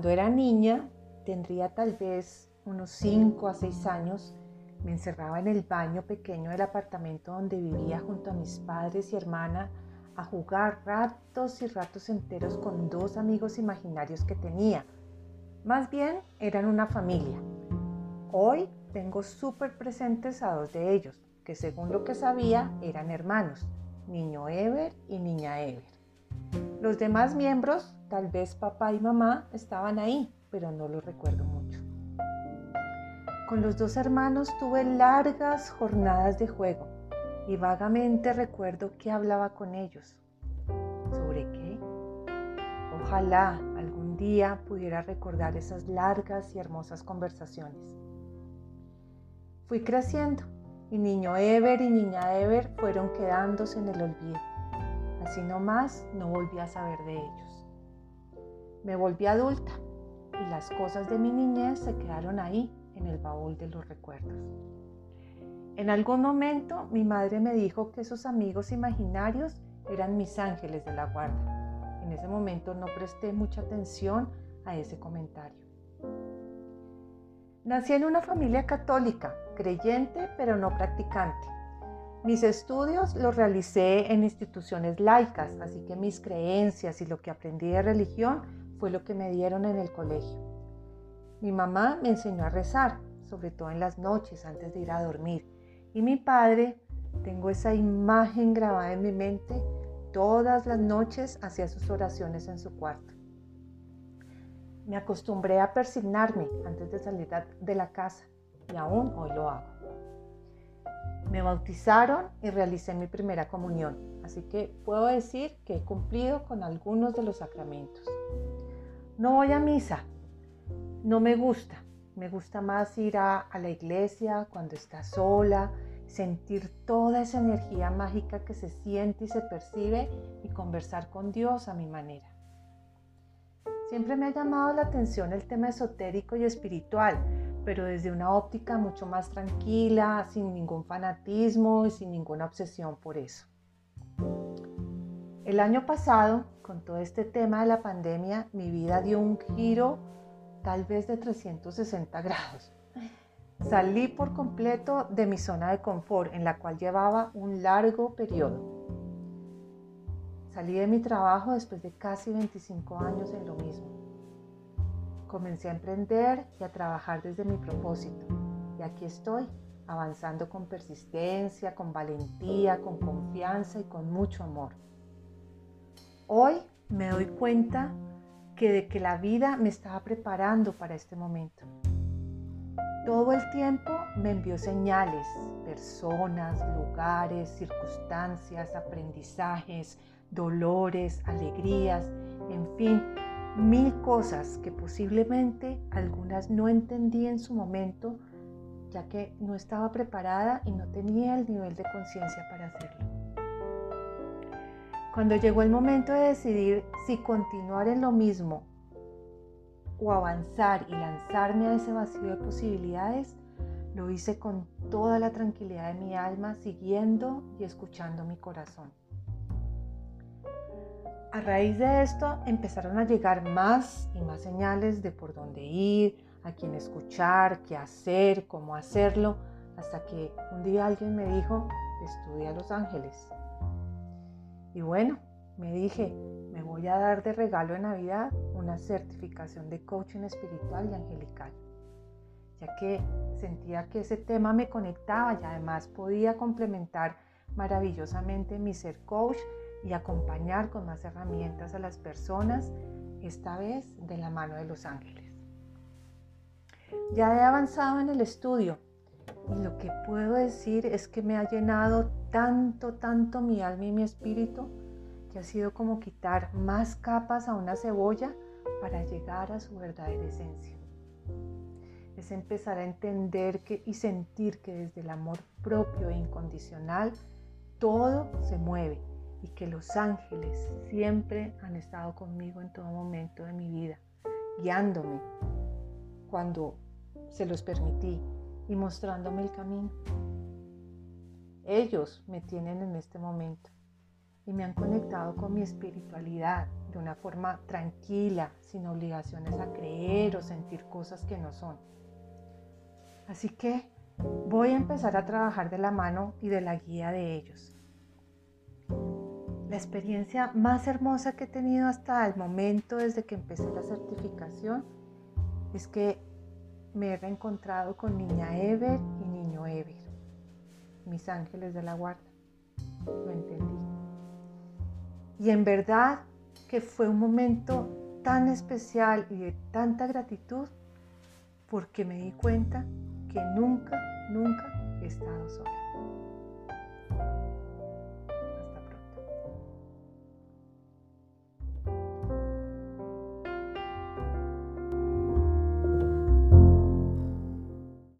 Cuando era niña, tendría tal vez unos 5 a 6 años, me encerraba en el baño pequeño del apartamento donde vivía junto a mis padres y hermana a jugar ratos y ratos enteros con dos amigos imaginarios que tenía. Más bien eran una familia. Hoy tengo súper presentes a dos de ellos, que según lo que sabía eran hermanos, niño Ever y niña Ever. Los demás miembros, tal vez papá y mamá, estaban ahí, pero no lo recuerdo mucho. Con los dos hermanos tuve largas jornadas de juego y vagamente recuerdo que hablaba con ellos. ¿Sobre qué? Ojalá algún día pudiera recordar esas largas y hermosas conversaciones. Fui creciendo y niño Ever y niña Ever fueron quedándose en el olvido. Así nomás no volví a saber de ellos. Me volví adulta y las cosas de mi niñez se quedaron ahí en el baúl de los recuerdos. En algún momento mi madre me dijo que esos amigos imaginarios eran mis ángeles de la guarda. En ese momento no presté mucha atención a ese comentario. Nací en una familia católica, creyente pero no practicante. Mis estudios los realicé en instituciones laicas, así que mis creencias y lo que aprendí de religión fue lo que me dieron en el colegio. Mi mamá me enseñó a rezar, sobre todo en las noches antes de ir a dormir. Y mi padre, tengo esa imagen grabada en mi mente, todas las noches hacía sus oraciones en su cuarto. Me acostumbré a persignarme antes de salir de la casa y aún hoy lo hago. Me bautizaron y realicé mi primera comunión, así que puedo decir que he cumplido con algunos de los sacramentos. No voy a misa, no me gusta, me gusta más ir a, la iglesia cuando está sola, sentir toda esa energía mágica que se siente y se percibe y conversar con Dios a mi manera. Siempre me ha llamado la atención el tema esotérico y espiritual, pero desde una óptica mucho más tranquila, sin ningún fanatismo y sin ninguna obsesión por eso. El año pasado, con todo este tema de la pandemia, mi vida dio un giro tal vez de 360 grados. Salí por completo de mi zona de confort en la cual llevaba un largo periodo. Salí de mi trabajo después de casi 25 años en lo mismo. Comencé a emprender y a trabajar desde mi propósito. Y aquí estoy, avanzando con persistencia, con valentía, con confianza y con mucho amor. Hoy me doy cuenta que de que la vida me estaba preparando para este momento. Todo el tiempo me envió señales, personas, lugares, circunstancias, aprendizajes, dolores, alegrías, en fin, mil cosas que posiblemente algunas no entendí en su momento, ya que no estaba preparada y no tenía el nivel de conciencia para hacerlo. Cuando llegó el momento de decidir si continuar en lo mismo o avanzar y lanzarme a ese vacío de posibilidades, lo hice con toda la tranquilidad de mi alma, siguiendo y escuchando mi corazón. A raíz de esto empezaron a llegar más y más señales de por dónde ir, a quién escuchar, qué hacer, cómo hacerlo, hasta que un día alguien me dijo, estudia Los Ángeles. Y bueno, me dije, me voy a dar de regalo de Navidad una certificación de coaching espiritual y angelical, ya que sentía que ese tema me conectaba y además podía complementar maravillosamente mi ser coach y acompañar con más herramientas a las personas, esta vez de la mano de los ángeles. Ya he avanzado en el estudio y lo que puedo decir es que me ha llenado tanto, tanto mi alma y mi espíritu que ha sido como quitar más capas a una cebolla para llegar a su verdadera esencia. Es empezar a entender que, y sentir que desde el amor propio e incondicional todo se mueve y que los ángeles siempre han estado conmigo en todo momento de mi vida, guiándome cuando se los permití y mostrándome el camino. Ellos me tienen en este momento y me han conectado con mi espiritualidad de una forma tranquila, sin obligaciones a creer o sentir cosas que no son. Así que voy a empezar a trabajar de la mano y de la guía de ellos. La experiencia más hermosa que he tenido hasta el momento desde que empecé la certificación es que me he reencontrado con niña Ever y niño Ever, mis ángeles de la guarda. Lo entendí. Y en verdad que fue un momento tan especial y de tanta gratitud porque me di cuenta que nunca, nunca he estado sola.